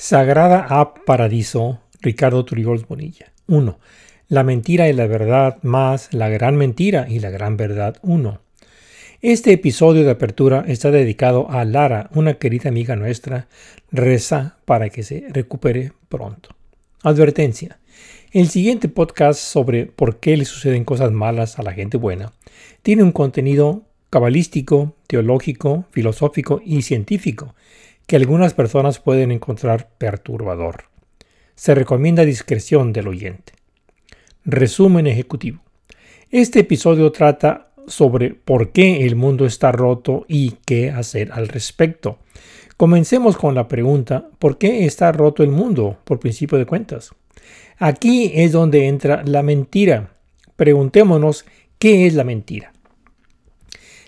Sagrada a Paradiso, Ricardo Turigols Bonilla. 1. La mentira y la verdad más la gran mentira y la gran verdad 1. Este episodio de apertura está dedicado a Lara, una querida amiga nuestra. Reza para que se recupere pronto. Advertencia. El siguiente podcast sobre por qué le suceden cosas malas a la gente buena tiene un contenido cabalístico, teológico, filosófico y científico que algunas personas pueden encontrar perturbador. Se recomienda discreción del oyente. Resumen ejecutivo. Este episodio trata sobre por qué el mundo está roto y qué hacer al respecto. Comencemos con la pregunta, ¿por qué está roto el mundo por principio de cuentas? Aquí es donde entra la mentira. Preguntémonos, ¿qué es la mentira?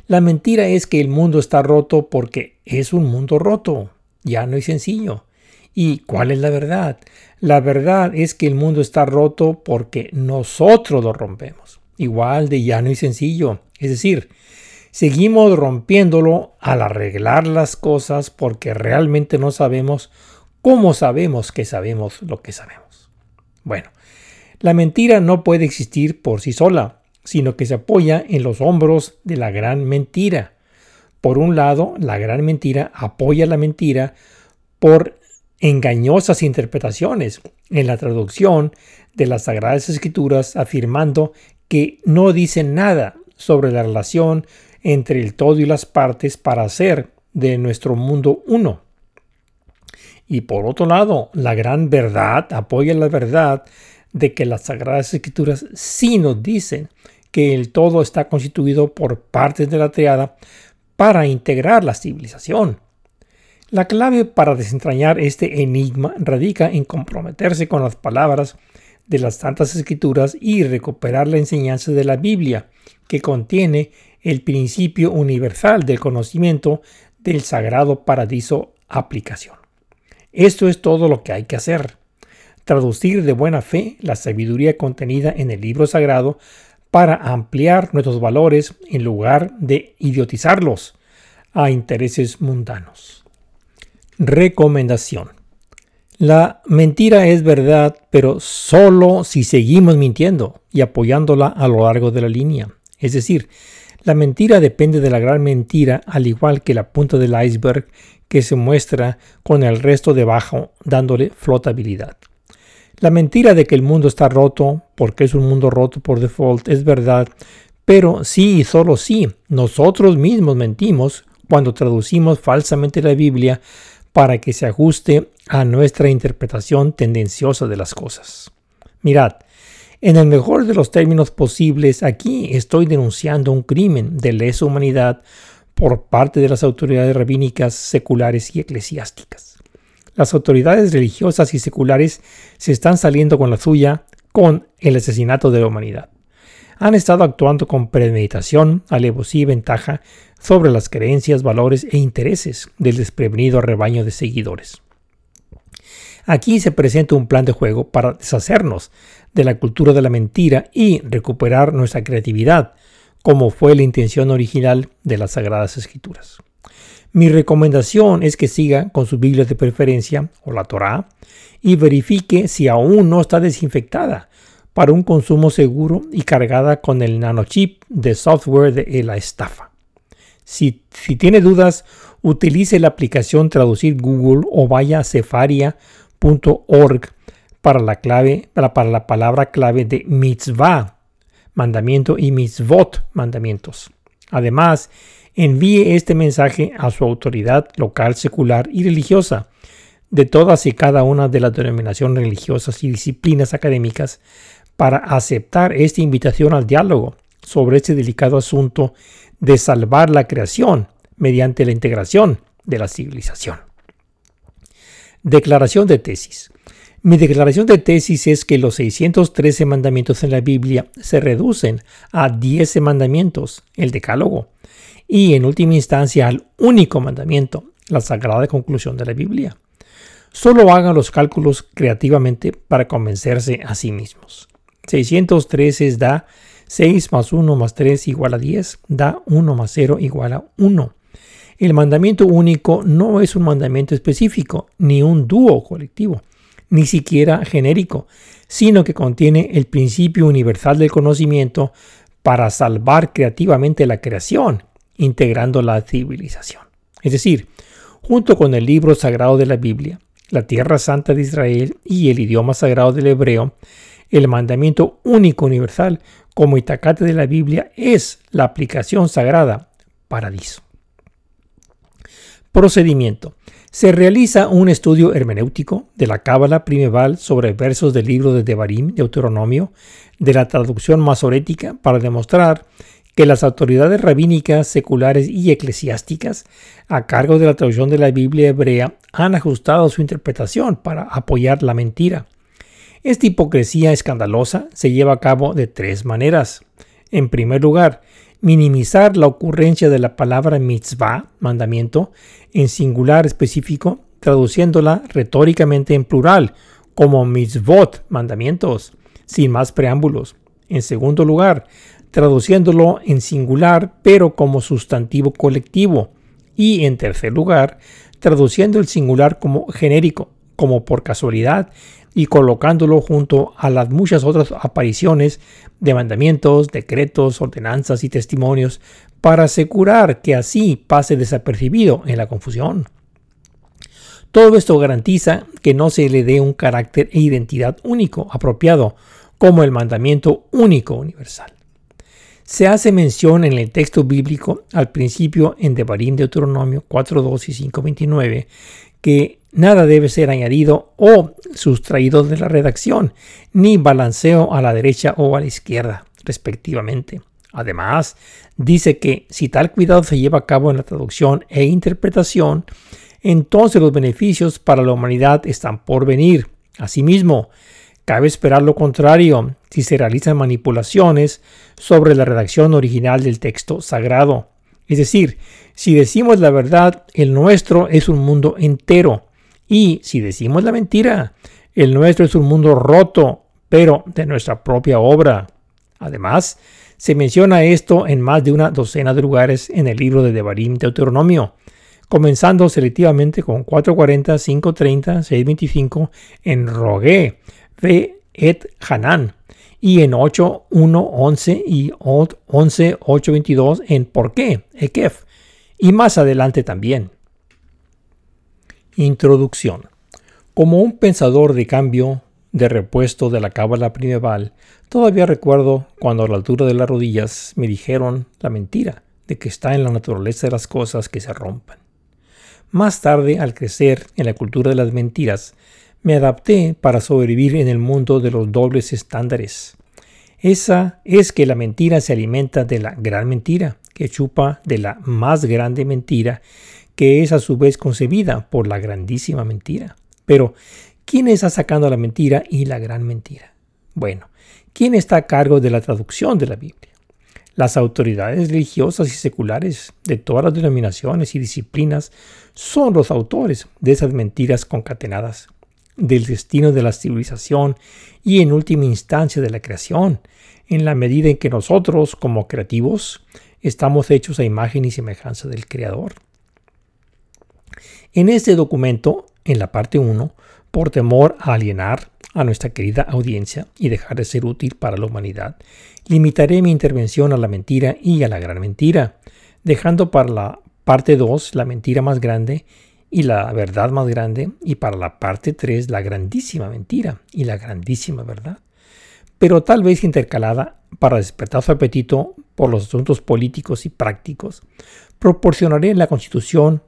La mentira es que el mundo está roto porque es un mundo roto, Ya no es sencillo. ¿Y cuál es la verdad? La verdad es que el mundo está roto porque nosotros lo rompemos. Igual de llano y sencillo. Es decir, seguimos rompiéndolo al arreglar las cosas porque realmente no sabemos cómo sabemos que sabemos lo que sabemos. Bueno, la mentira no puede existir por sí sola sino que se apoya en los hombros de la gran mentira. Por un lado, la gran mentira apoya la mentira por engañosas interpretaciones en la traducción de las Sagradas Escrituras afirmando que no dicen nada sobre la relación entre el todo y las partes para hacer de nuestro mundo uno. Y por otro lado, la gran verdad apoya la verdad de que las Sagradas Escrituras sí nos dicen que el todo está constituido por partes de la triada para integrar la civilización. La clave para desentrañar este enigma radica en comprometerse con las palabras de las Santas Escrituras y recuperar la enseñanza de la Biblia, que contiene el principio universal del conocimiento del sagrado paradiso aplicación. Esto es todo lo que hay que hacer. Traducir de buena fe la sabiduría contenida en el libro sagrado para ampliar nuestros valores en lugar de idiotizarlos a intereses mundanos. Recomendación. La mentira es verdad, pero solo si seguimos mintiendo y apoyándola a lo largo de la línea. Es decir, la mentira depende de la gran mentira, al igual que la punta del iceberg que se muestra con el resto debajo, dándole flotabilidad. La mentira de que el mundo está roto, porque es un mundo roto por default, es verdad, pero sí y solo sí, nosotros mismos mentimos cuando traducimos falsamente la Biblia para que se ajuste a nuestra interpretación tendenciosa de las cosas. Mirad, en el mejor de los términos posibles, aquí estoy denunciando un crimen de lesa humanidad por parte de las autoridades rabínicas, seculares y eclesiásticas. Las autoridades religiosas y seculares se están saliendo con la suya con el asesinato de la humanidad. Han estado actuando con premeditación, alevosía y ventaja sobre las creencias, valores e intereses del desprevenido rebaño de seguidores. Aquí se presenta un plan de juego para deshacernos de la cultura de la mentira y recuperar nuestra creatividad, como fue la intención original de las Sagradas Escrituras. Mi recomendación es que siga con su Biblia de preferencia o la Torá y verifique si aún no está desinfectada para un consumo seguro y cargada con el nanochip de software de la estafa. Si, tiene dudas, utilice la aplicación Traducir Google o vaya a cefaria.org para la clave para, para la palabra clave de mitzvah, mandamiento y mitzvot, mandamientos. Además, envíe este mensaje a su autoridad local, secular y religiosa de todas y cada una de las denominaciones religiosas y disciplinas académicas para aceptar esta invitación al diálogo sobre este delicado asunto de salvar la creación mediante la integración de la civilización. Declaración de tesis. Mi declaración de tesis es que los 613 mandamientos en la Biblia se reducen a 10 mandamientos, el decálogo, y en última instancia al único mandamiento, la sagrada conclusión de la Biblia. Solo hagan los cálculos creativamente para convencerse a sí mismos. 613 da 6 más 1 más 3 igual a 10, da 1 más 0 igual a 1. El mandamiento único no es un mandamiento específico, ni un dúo colectivo, ni siquiera genérico, sino que contiene el principio universal del conocimiento para salvar creativamente la creación, integrando la civilización. Es decir, junto con el libro sagrado de la Biblia, la tierra santa de Israel y el idioma sagrado del hebreo, el mandamiento único universal como itacate de la Biblia es la aplicación sagrada paradiso. Procedimiento. Se realiza un estudio hermenéutico de la Cábala primeval sobre versos del libro de Devarim, Deuteronomio, de la traducción masorética para demostrar que las autoridades rabínicas, seculares y eclesiásticas a cargo de la traducción de la Biblia hebrea han ajustado su interpretación para apoyar la mentira. Esta hipocresía escandalosa se lleva a cabo de tres maneras. En primer lugar, minimizar la ocurrencia de la palabra mitzvah, mandamiento, en singular específico, traduciéndola retóricamente en plural, como mitzvot, mandamientos, sin más preámbulos. En segundo lugar, traduciéndolo en singular, pero como sustantivo colectivo. Y en tercer lugar, traduciendo el singular como genérico, como por casualidad, y colocándolo junto a las muchas otras apariciones de mandamientos, decretos, ordenanzas y testimonios para asegurar que así pase desapercibido en la confusión. Todo esto garantiza que no se le dé un carácter e identidad único apropiado como el mandamiento único universal. Se hace mención en el texto bíblico al principio en Devarim Deuteronomio 4.2 y 5.29 que nada debe ser añadido o sustraído de la redacción, ni balanceo a la derecha o a la izquierda, respectivamente. Además, dice que si tal cuidado se lleva a cabo en la traducción e interpretación, entonces los beneficios para la humanidad están por venir. Asimismo, cabe esperar lo contrario si se realizan manipulaciones sobre la redacción original del texto sagrado. Es decir, si decimos la verdad, el nuestro es un mundo entero. Y si decimos la mentira, el nuestro es un mundo roto, pero de nuestra propia obra. Además, se menciona esto en más de una docena de lugares en el libro de Devarim Deuteronomio, comenzando selectivamente con 440, 530, 625 en Rogué, Ve et Hanan, y en 8, 1, 11 y 11, 8, 22 en por qué, Ekef, y más adelante también. Introducción. Como un pensador de cambio de repuesto de la cábala primeval, todavía recuerdo cuando a la altura de las rodillas me dijeron la mentira de que está en la naturaleza de las cosas que se rompan. Más tarde, al crecer en la cultura de las mentiras, me adapté para sobrevivir en el mundo de los dobles estándares. Esa es que la mentira se alimenta de la gran mentira, que chupa de la más grande mentira, que es a su vez concebida por la grandísima mentira. Pero, ¿quién está sacando la mentira y la gran mentira? Bueno, ¿quién está a cargo de la traducción de la Biblia? Las autoridades religiosas y seculares de todas las denominaciones y disciplinas son los autores de esas mentiras concatenadas del destino de la civilización y en última instancia de la creación, en la medida en que nosotros, como creativos, estamos hechos a imagen y semejanza del Creador. En este documento, en la parte 1, por temor a alienar a nuestra querida audiencia y dejar de ser útil para la humanidad, limitaré mi intervención a la mentira y a la gran mentira, dejando para la parte 2 la mentira más grande y la verdad más grande, y para la parte 3 la grandísima mentira y la grandísima verdad. Pero tal vez intercalada para despertar su apetito por los asuntos políticos y prácticos, proporcionaré la Constitución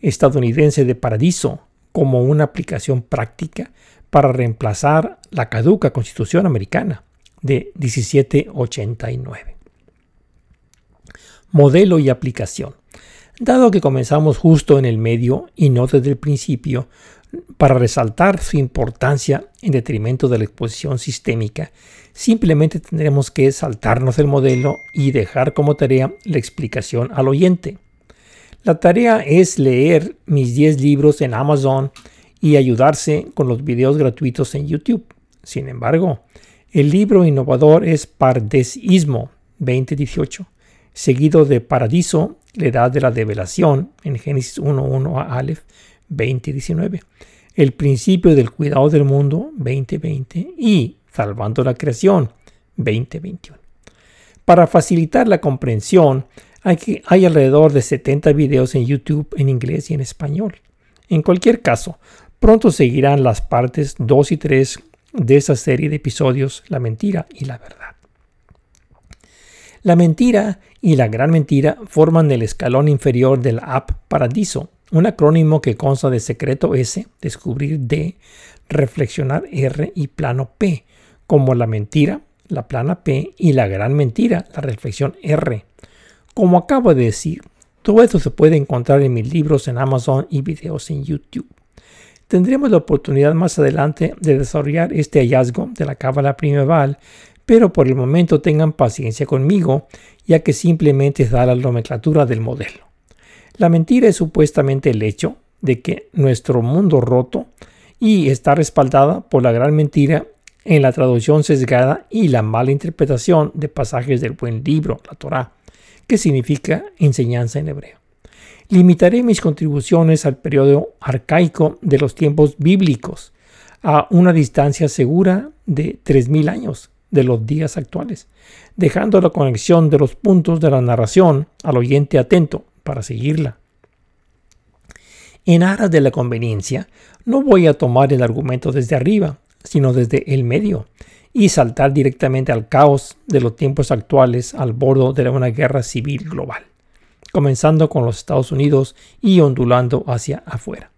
estadounidense de Paradiso como una aplicación práctica para reemplazar la caduca Constitución americana de 1789. Modelo y aplicación. Dado que comenzamos justo en el medio y no desde el principio, para resaltar su importancia en detrimento de la exposición sistémica, simplemente tendremos que saltarnos el modelo y dejar como tarea la explicación al oyente. La tarea es leer mis 10 libros en Amazon y ayudarse con los videos gratuitos en YouTube. Sin embargo, el libro innovador es Pardesismo 2018 seguido de Paradiso la edad de la develación en Génesis 1.1 a Aleph 20.19, el principio del cuidado del mundo 2020 y salvando la creación 2021. Para facilitar la comprensión, hay, hay alrededor de 70 videos en YouTube en inglés y en español. En cualquier caso, pronto seguirán las partes 2 y 3 de esa serie de episodios, La mentira y la verdad. La mentira y la gran mentira forman el escalón inferior del app Paradiso, un acrónimo que consta de secreto S, descubrir D, reflexionar R y plano P, como la mentira, la plana P y la gran mentira, la reflexión R. Como acabo de decir, todo esto se puede encontrar en mis libros en Amazon y videos en YouTube. Tendremos la oportunidad más adelante de desarrollar este hallazgo de la cábala primeval, pero por el momento tengan paciencia conmigo, ya que simplemente es dar la nomenclatura del modelo. La mentira es supuestamente el hecho de que nuestro mundo roto y está respaldada por la gran mentira en la traducción sesgada y la mala interpretación de pasajes del buen libro, la Torá, que significa enseñanza en hebreo. Limitaré mis contribuciones al periodo arcaico de los tiempos bíblicos a una distancia segura de 3.000 años de los días actuales, dejando la conexión de los puntos de la narración al oyente atento para seguirla. En aras de la conveniencia, no voy a tomar el argumento desde arriba, sino desde el medio, y saltar directamente al caos de los tiempos actuales al borde de una guerra civil global, comenzando con los Estados Unidos y ondulando hacia afuera.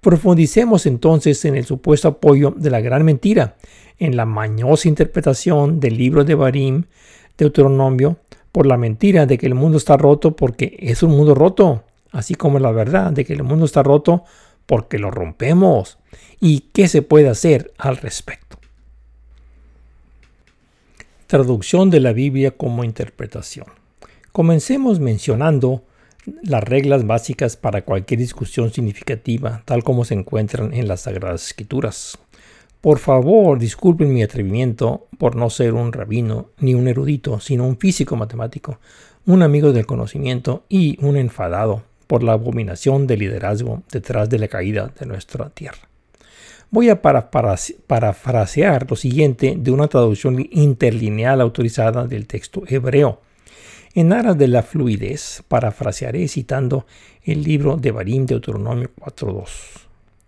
Profundicemos entonces en el supuesto apoyo de la gran mentira, en la mañosa interpretación del libro de Barim, Deuteronomio, por la mentira de que el mundo está roto porque es un mundo roto, así como la verdad de que el mundo está roto porque lo rompemos y qué se puede hacer al respecto. Traducción de la Biblia como interpretación. Comencemos mencionando las reglas básicas para cualquier discusión significativa, tal como se encuentran en las Sagradas Escrituras. Por favor, disculpen mi atrevimiento por no ser un rabino ni un erudito, sino un físico matemático, un amigo del conocimiento y un enfadado por la abominación del liderazgo detrás de la caída de nuestra tierra. Voy a parafrasear lo siguiente de una traducción interlineal autorizada del texto hebreo. En aras de la fluidez, parafrasearé citando el libro de Barim Deuteronomio 4.2.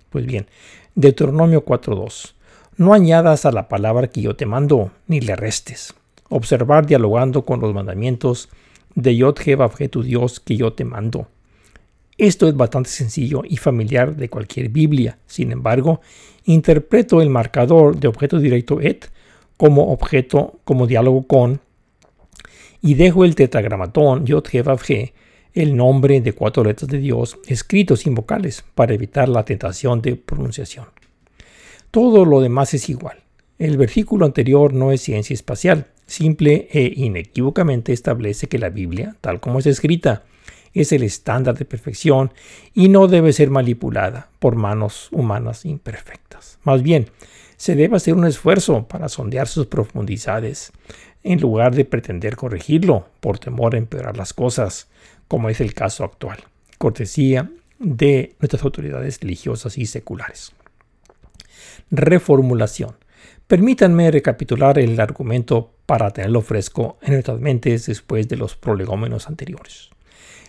Pues bien, Deuteronomio 4.2. No añadas a la palabra que yo te mando, ni le restes. Observar dialogando con los mandamientos de Yod tu Dios que yo te mando. Esto es bastante sencillo y familiar de cualquier Biblia. Sin embargo, interpreto el marcador de objeto directo et como objeto, como diálogo con, y dejo el tetragramatón yod el nombre de cuatro letras de Dios, escritos sin vocales, para evitar la tentación de pronunciación. Todo lo demás es igual. El versículo anterior no es ciencia espacial, simple e inequívocamente establece que la Biblia, tal como es escrita, es el estándar de perfección y no debe ser manipulada por manos humanas imperfectas. Más bien, se debe hacer un esfuerzo para sondear sus profundidades, en lugar de pretender corregirlo por temor a empeorar las cosas, como es el caso actual, cortesía de nuestras autoridades religiosas y seculares. Reformulación. Permítanme recapitular el argumento para tenerlo fresco en nuestras mentes después de los prolegómenos anteriores.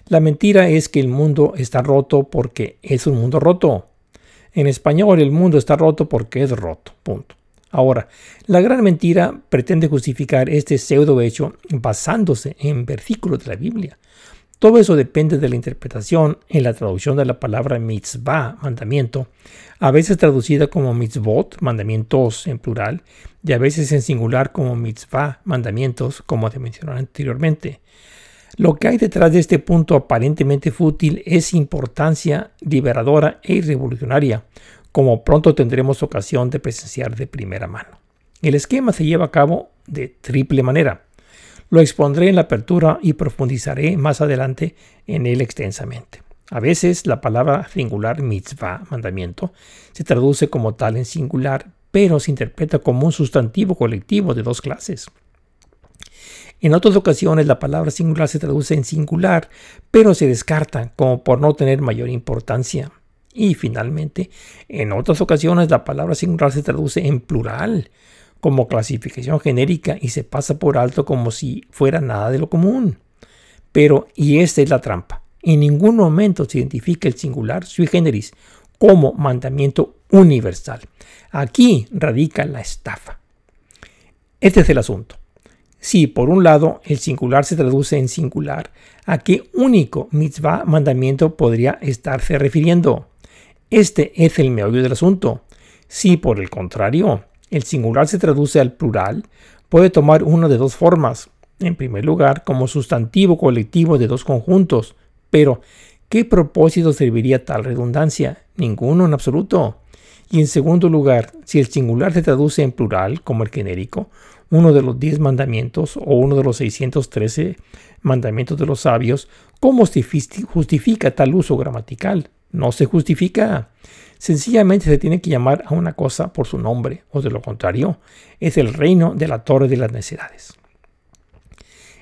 La mentira es que el mundo está roto porque es un mundo roto. En español, el mundo está roto porque es roto. Punto. Ahora, la gran mentira pretende justificar este pseudo hecho basándose en versículos de la Biblia. Todo eso depende de la interpretación en la traducción de la palabra mitzvah, mandamiento, a veces traducida como mitzvot, mandamientos en plural, y a veces en singular como mitzvah, mandamientos, como te mencioné anteriormente. Lo que hay detrás de este punto aparentemente fútil es importancia liberadora e revolucionaria, como pronto tendremos ocasión de presenciar de primera mano. El esquema se lleva a cabo de triple manera. Lo expondré en la apertura y profundizaré más adelante en él extensamente. A veces la palabra singular mitzvah, mandamiento, se traduce como tal en singular, pero se interpreta como un sustantivo colectivo de dos clases. En otras ocasiones la palabra singular se traduce en singular, pero se descarta como por no tener mayor importancia. Y finalmente, en otras ocasiones la palabra singular se traduce en plural, como clasificación genérica y se pasa por alto como si fuera nada de lo común. Pero, y esta es la trampa, en ningún momento se identifica el singular sui generis como mandamiento universal. Aquí radica la estafa. Este es el asunto. Si por un lado el singular se traduce en singular, ¿a qué único mitzvah mandamiento podría estarse refiriendo? Este es el meollo del asunto. Si por el contrario el singular se traduce al plural, puede tomar una de dos formas. En primer lugar, como sustantivo colectivo de dos conjuntos. Pero, ¿qué propósito serviría tal redundancia? Ninguno en absoluto. Y en segundo lugar, si el singular se traduce en plural, como el genérico, uno de los diez mandamientos o uno de los 613 mandamientos de los sabios, ¿cómo se justifica tal uso gramatical? No se justifica. Sencillamente se tiene que llamar a una cosa por su nombre, o de lo contrario, es el reino de la torre de las necesidades.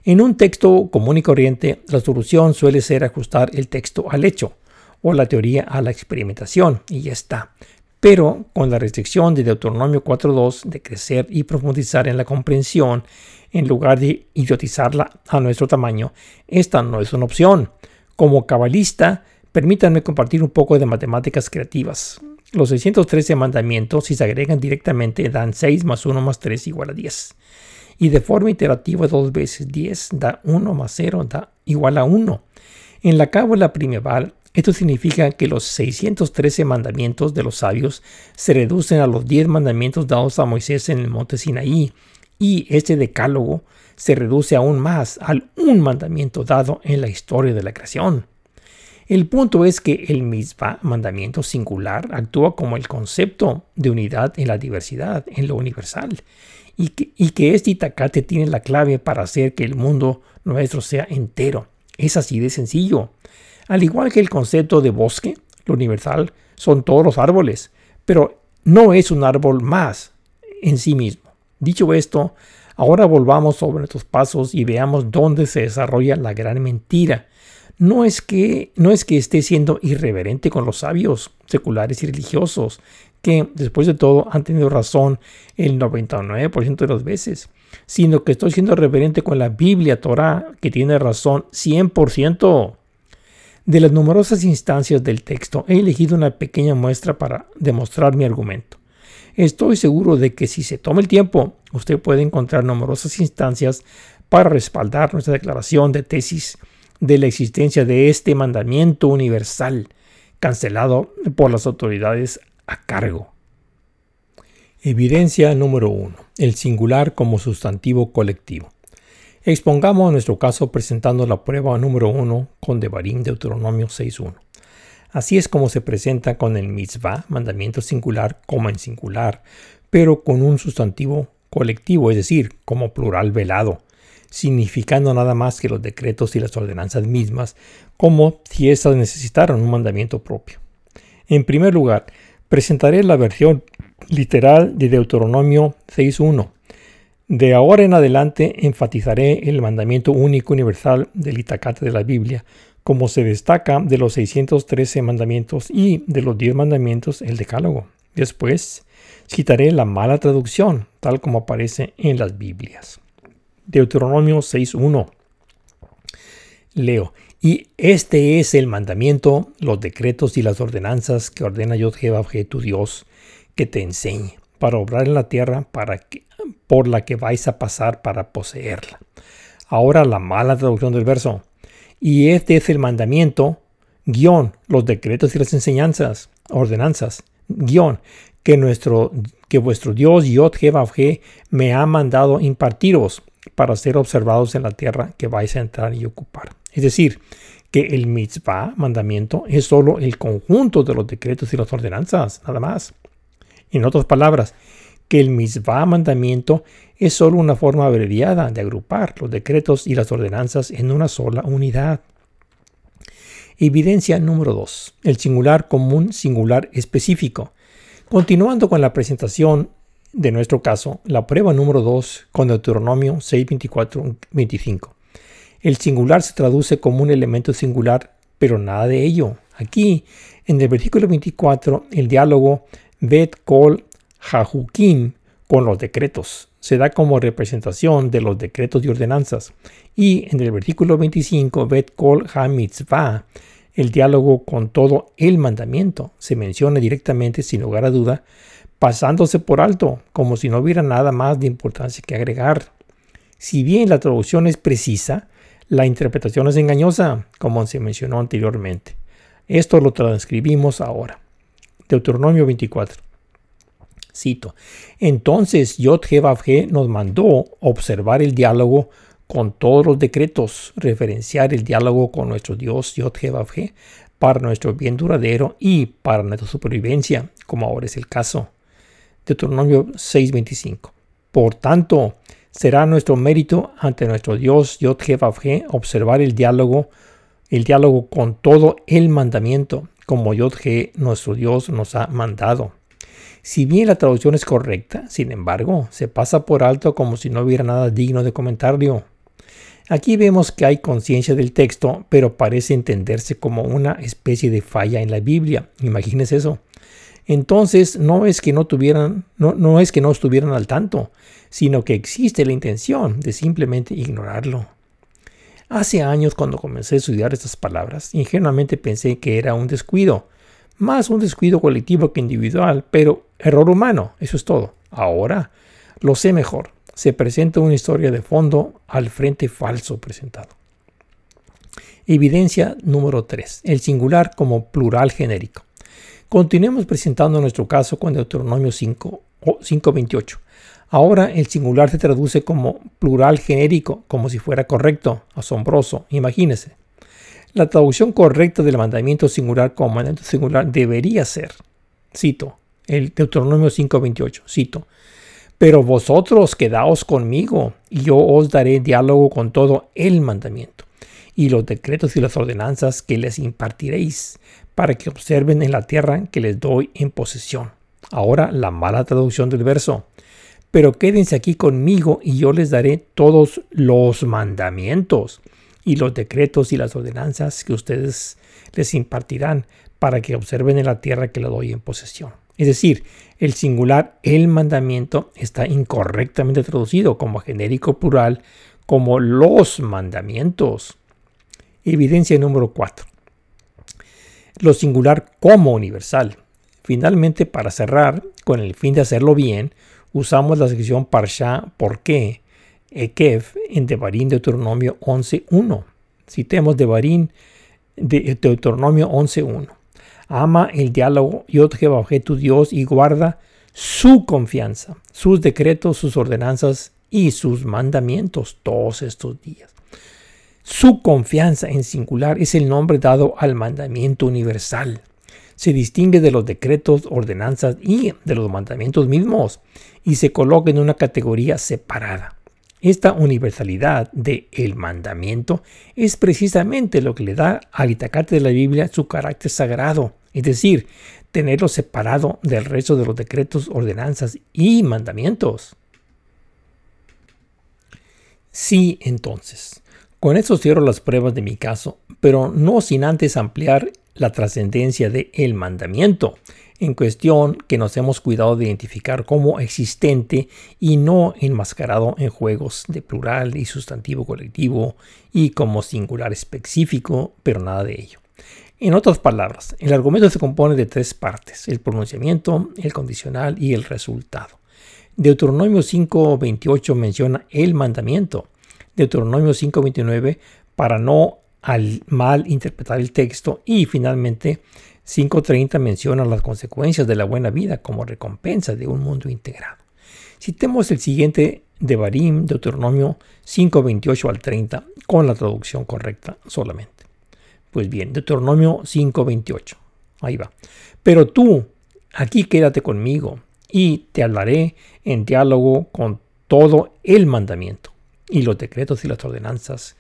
En un texto común y corriente, la solución suele ser ajustar el texto al hecho, o la teoría a la experimentación, y ya está. Pero con la restricción de Deuteronomio 4.2 de crecer y profundizar en la comprensión, en lugar de idiotizarla a nuestro tamaño, esta no es una opción. Como cabalista, Permítanme compartir un poco de matemáticas creativas. Los 613 mandamientos, si se agregan directamente, dan 6 más 1 más 3 igual a 10. Y de forma iterativa, dos veces 10 da 1 más 0 da igual a 1. En la cábala primeval, esto significa que los 613 mandamientos de los sabios se reducen a los 10 mandamientos dados a Moisés en el monte Sinaí, y este decálogo se reduce aún más al un mandamiento dado en la historia de la creación. El punto es que el misma mandamiento singular actúa como el concepto de unidad en la diversidad, en lo universal, y que, y que este itacate tiene la clave para hacer que el mundo nuestro sea entero. Es así de sencillo. Al igual que el concepto de bosque, lo universal son todos los árboles, pero no es un árbol más en sí mismo. Dicho esto, ahora volvamos sobre nuestros pasos y veamos dónde se desarrolla la gran mentira no es que no es que esté siendo irreverente con los sabios seculares y religiosos, que después de todo han tenido razón el 99% de las veces, sino que estoy siendo reverente con la Biblia Torah, que tiene razón 100%. De las numerosas instancias del texto, he elegido una pequeña muestra para demostrar mi argumento. Estoy seguro de que si se toma el tiempo, usted puede encontrar numerosas instancias para respaldar nuestra declaración de tesis de la existencia de este mandamiento universal, cancelado por las autoridades a cargo. Evidencia número 1. El singular como sustantivo colectivo. Expongamos nuestro caso presentando la prueba número 1 con Devarim Deuteronomio 6.1. Así es como se presenta con el mitzvah, mandamiento singular como en singular, pero con un sustantivo colectivo, es decir, como plural velado, significando nada más que los decretos y las ordenanzas mismas, como si éstas necesitaran un mandamiento propio. En primer lugar, presentaré la versión literal de Deuteronomio 6.1. De ahora en adelante enfatizaré el mandamiento único universal del Itacate de la Biblia, como se destaca de los 613 mandamientos y de los 10 mandamientos el Decálogo. Después citaré la mala traducción, tal como aparece en las Biblias. Deuteronomio 6.1. Leo. Y este es el mandamiento, los decretos y las ordenanzas que ordena Yod Jehová tu Dios, que te enseñe, para obrar en la tierra para que, por la que vais a pasar para poseerla. Ahora la mala traducción del verso. Y este es el mandamiento, guion, los decretos y las enseñanzas, ordenanzas, guion, que, nuestro, que vuestro Dios Yod Jehová me ha mandado impartiros para ser observados en la tierra que vais a entrar y ocupar. Es decir, que el mitzvah, mandamiento, es solo el conjunto de los decretos y las ordenanzas, nada más. En otras palabras, que el mitzvah, mandamiento, es solo una forma abreviada de agrupar los decretos y las ordenanzas en una sola unidad. Evidencia número 2. El singular común singular específico. Continuando con la presentación de nuestro caso, la prueba número 2 con Deuteronomio 6, 24, 25. El singular se traduce como un elemento singular, pero nada de ello. Aquí, en el versículo 24, el diálogo Bet Kol Jahukim con los decretos se da como representación de los decretos y ordenanzas. Y en el versículo 25, Bet Kol HaMitzvah, el diálogo con todo el mandamiento, se menciona directamente sin lugar a duda, pasándose por alto, como si no hubiera nada más de importancia que agregar. Si bien la traducción es precisa, la interpretación es engañosa, como se mencionó anteriormente. Esto lo transcribimos ahora. Deuteronomio 24. Cito. Entonces Yod nos mandó observar el diálogo con todos los decretos, referenciar el diálogo con nuestro Dios Yod para nuestro bien duradero y para nuestra supervivencia, como ahora es el caso. Deuteronomio 6:25. Por tanto, será nuestro mérito ante nuestro Dios Yod observar el diálogo, el diálogo con todo el mandamiento, como Yod nuestro Dios nos ha mandado. Si bien la traducción es correcta, sin embargo, se pasa por alto como si no hubiera nada digno de comentario. Aquí vemos que hay conciencia del texto, pero parece entenderse como una especie de falla en la Biblia. Imagínense eso. Entonces no es que no tuvieran, no, no es que no estuvieran al tanto, sino que existe la intención de simplemente ignorarlo. Hace años cuando comencé a estudiar estas palabras, ingenuamente pensé que era un descuido, más un descuido colectivo que individual, pero error humano, eso es todo. Ahora lo sé mejor se presenta una historia de fondo al frente falso presentado. Evidencia número 3. El singular como plural genérico. Continuemos presentando nuestro caso con Deuteronomio 5, 5.28. Ahora el singular se traduce como plural genérico, como si fuera correcto, asombroso, imagínese. La traducción correcta del mandamiento singular como mandamiento singular debería ser, cito, el Deuteronomio 5.28, cito, pero vosotros quedaos conmigo, y yo os daré diálogo con todo el mandamiento, y los decretos y las ordenanzas que les impartiréis, para que observen en la tierra que les doy en posesión. Ahora la mala traducción del verso. Pero quédense aquí conmigo y yo les daré todos los mandamientos y los decretos y las ordenanzas que ustedes les impartirán para que observen en la tierra que les doy en posesión. Es decir, el singular el mandamiento está incorrectamente traducido como genérico plural como los mandamientos. Evidencia número 4. Lo singular como universal. Finalmente, para cerrar, con el fin de hacerlo bien, usamos la sección Parsha ¿por qué? Ekev en Devarim Deuteronomio 11.1. Citemos Devarim de Deuteronomio 11.1 ama el diálogo Yod Jehová tu Dios y guarda su confianza, sus decretos, sus ordenanzas y sus mandamientos todos estos días. Su confianza en singular es el nombre dado al mandamiento universal. Se distingue de los decretos, ordenanzas y de los mandamientos mismos y se coloca en una categoría separada. Esta universalidad de el mandamiento es precisamente lo que le da al itacate de la Biblia su carácter sagrado es decir, tenerlo separado del resto de los decretos, ordenanzas y mandamientos. Sí, entonces. Con esto cierro las pruebas de mi caso, pero no sin antes ampliar la trascendencia de el mandamiento en cuestión que nos hemos cuidado de identificar como existente y no enmascarado en juegos de plural y sustantivo colectivo y como singular específico, pero nada de ello. En otras palabras, el argumento se compone de tres partes, el pronunciamiento, el condicional y el resultado. Deuteronomio 5.28 menciona el mandamiento. Deuteronomio 5.29 para no al mal interpretar el texto y finalmente 5.30 menciona las consecuencias de la buena vida como recompensa de un mundo integrado. Citemos el siguiente de Barim, Deuteronomio 5.28 al 30, con la traducción correcta solamente. Pues bien, Deuteronomio 5:28. Ahí va. Pero tú, aquí quédate conmigo y te hablaré en diálogo con todo el mandamiento y los decretos y las ordenanzas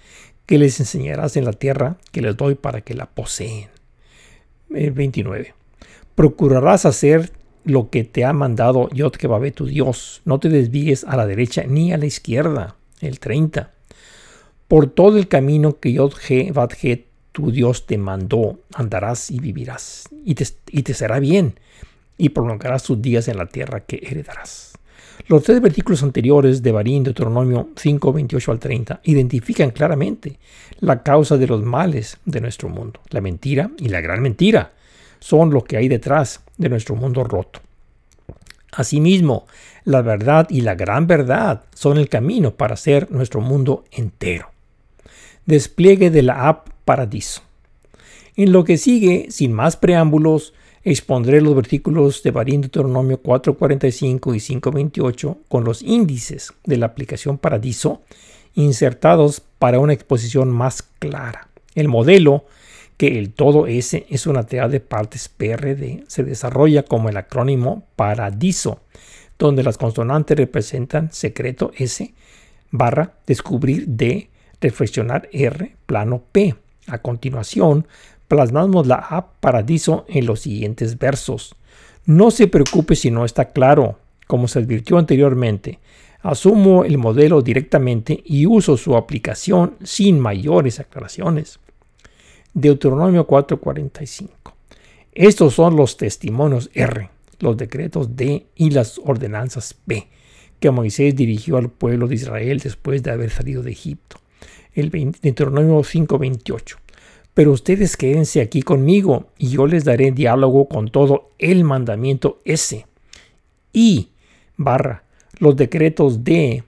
que les enseñarás en la tierra que les doy para que la poseen. 29. Procurarás hacer lo que te ha mandado Yod Kebabe tu Dios. No te desvíes a la derecha ni a la izquierda. El 30. Por todo el camino que He tu Dios te mandó, andarás y vivirás, y te, y te será bien, y prolongarás tus días en la tierra que heredarás. Los tres versículos anteriores de Barín, Deuteronomio 5, 28 al 30, identifican claramente la causa de los males de nuestro mundo. La mentira y la gran mentira son lo que hay detrás de nuestro mundo roto. Asimismo, la verdad y la gran verdad son el camino para hacer nuestro mundo entero. Despliegue de la app Paradiso. En lo que sigue, sin más preámbulos, expondré los versículos de Barín Deuteronomio 4.45 y 5.28 con los índices de la aplicación Paradiso insertados para una exposición más clara. El modelo, que el todo S es una TA de partes PRD, se desarrolla como el acrónimo Paradiso, donde las consonantes representan secreto S barra descubrir D, reflexionar R, plano P. A continuación, plasmamos la A Paradiso en los siguientes versos. No se preocupe si no está claro, como se advirtió anteriormente. Asumo el modelo directamente y uso su aplicación sin mayores aclaraciones. Deuteronomio 4:45. Estos son los testimonios R, los decretos D y las ordenanzas P que Moisés dirigió al pueblo de Israel después de haber salido de Egipto. El Deuteronomio 5:28. Pero ustedes quédense aquí conmigo y yo les daré diálogo con todo el mandamiento S. Y barra los decretos D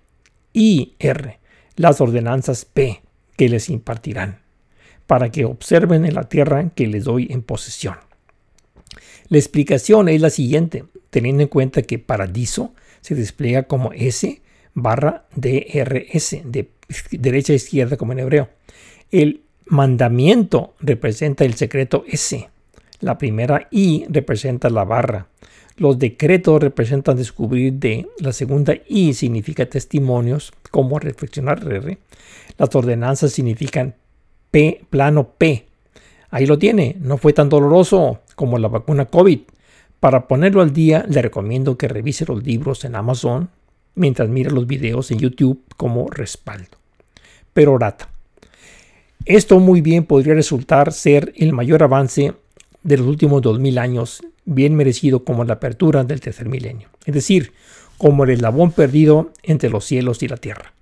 y R, las ordenanzas P que les impartirán, para que observen en la tierra que les doy en posesión. La explicación es la siguiente, teniendo en cuenta que paradiso se despliega como S barra DRS, de derecha a izquierda como en hebreo. El mandamiento representa el secreto S. La primera I representa la barra. Los decretos representan descubrir D. La segunda I significa testimonios, como reflexionar R. Las ordenanzas significan P, plano P. Ahí lo tiene, no fue tan doloroso como la vacuna COVID. Para ponerlo al día, le recomiendo que revise los libros en Amazon mientras mira los videos en YouTube como respaldo. Pero rata. Esto muy bien podría resultar ser el mayor avance de los últimos 2000 años, bien merecido como la apertura del tercer milenio, es decir, como el eslabón perdido entre los cielos y la tierra.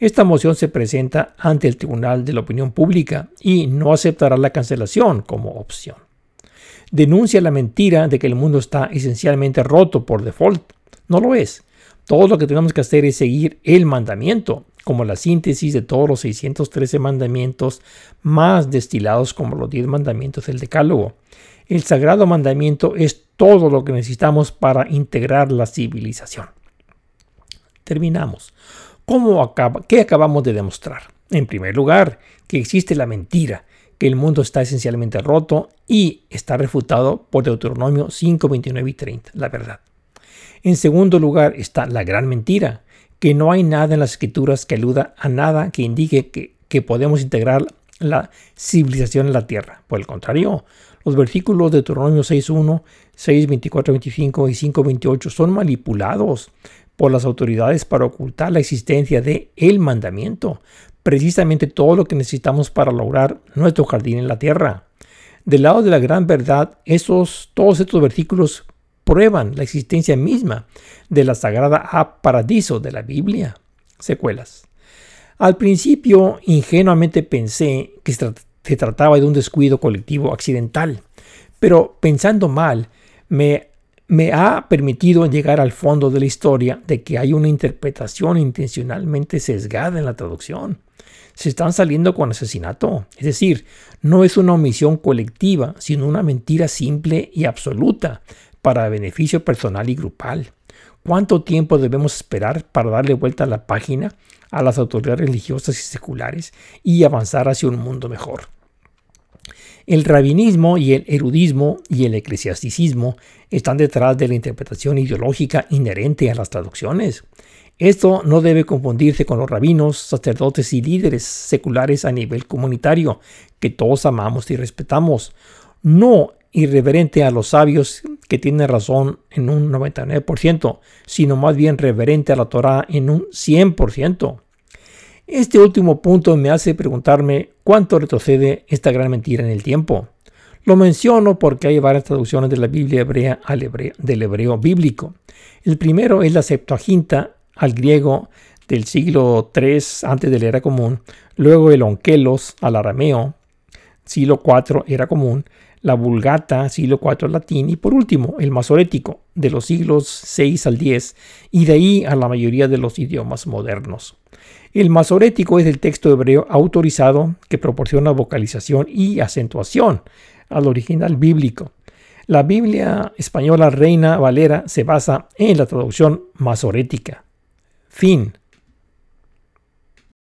Esta moción se presenta ante el Tribunal de la Opinión Pública y no aceptará la cancelación como opción. Denuncia la mentira de que el mundo está esencialmente roto por default. No lo es. Todo lo que tenemos que hacer es seguir el mandamiento como la síntesis de todos los 613 mandamientos más destilados como los 10 mandamientos del Decálogo. El sagrado mandamiento es todo lo que necesitamos para integrar la civilización. Terminamos. ¿Cómo acaba, ¿Qué acabamos de demostrar? En primer lugar, que existe la mentira, que el mundo está esencialmente roto y está refutado por Deuteronomio 5, 29 y 30, la verdad. En segundo lugar está la gran mentira, que no hay nada en las escrituras que aluda a nada que indique que, podemos integrar la civilización en la tierra. Por el contrario, los versículos de Deuteronomio 6.1, 6, 24, 25 y 5, 28 son manipulados por las autoridades para ocultar la existencia de el mandamiento, precisamente todo lo que necesitamos para lograr nuestro jardín en la tierra. Del lado de la gran verdad, esos, todos estos versículos prueban la existencia misma de la sagrada A Paradiso de la Biblia. Secuelas. Al principio, ingenuamente pensé que se trataba de un descuido colectivo accidental, pero pensando mal, me, me ha permitido llegar al fondo de la historia de que hay una interpretación intencionalmente sesgada en la traducción. Se están saliendo con asesinato, es decir, no es una omisión colectiva, sino una mentira simple y absoluta, para beneficio personal y grupal. ¿Cuánto tiempo debemos esperar para darle vuelta a la página a las autoridades religiosas y seculares y avanzar hacia un mundo mejor? El rabinismo y el erudismo y el eclesiasticismo están detrás de la interpretación ideológica inherente a las traducciones. Esto no debe confundirse con los rabinos, sacerdotes y líderes seculares a nivel comunitario, que todos amamos y respetamos. No irreverente a los sabios que tienen razón en un 99%, sino más bien reverente a la Torah en un 100%. Este último punto me hace preguntarme cuánto retrocede esta gran mentira en el tiempo. Lo menciono porque hay varias traducciones de la Biblia hebrea al hebreo, del hebreo bíblico. El primero es la Septuaginta al griego del siglo III antes de la era común, luego el Onkelos al arameo, siglo IV era común, la Vulgata, siglo IV latín, y por último el masorético, de los siglos VI al X, y de ahí a la mayoría de los idiomas modernos. El masorético es el texto hebreo autorizado que proporciona vocalización y acentuación al original bíblico. La Biblia española Reina Valera se basa en la traducción masorética. Fin.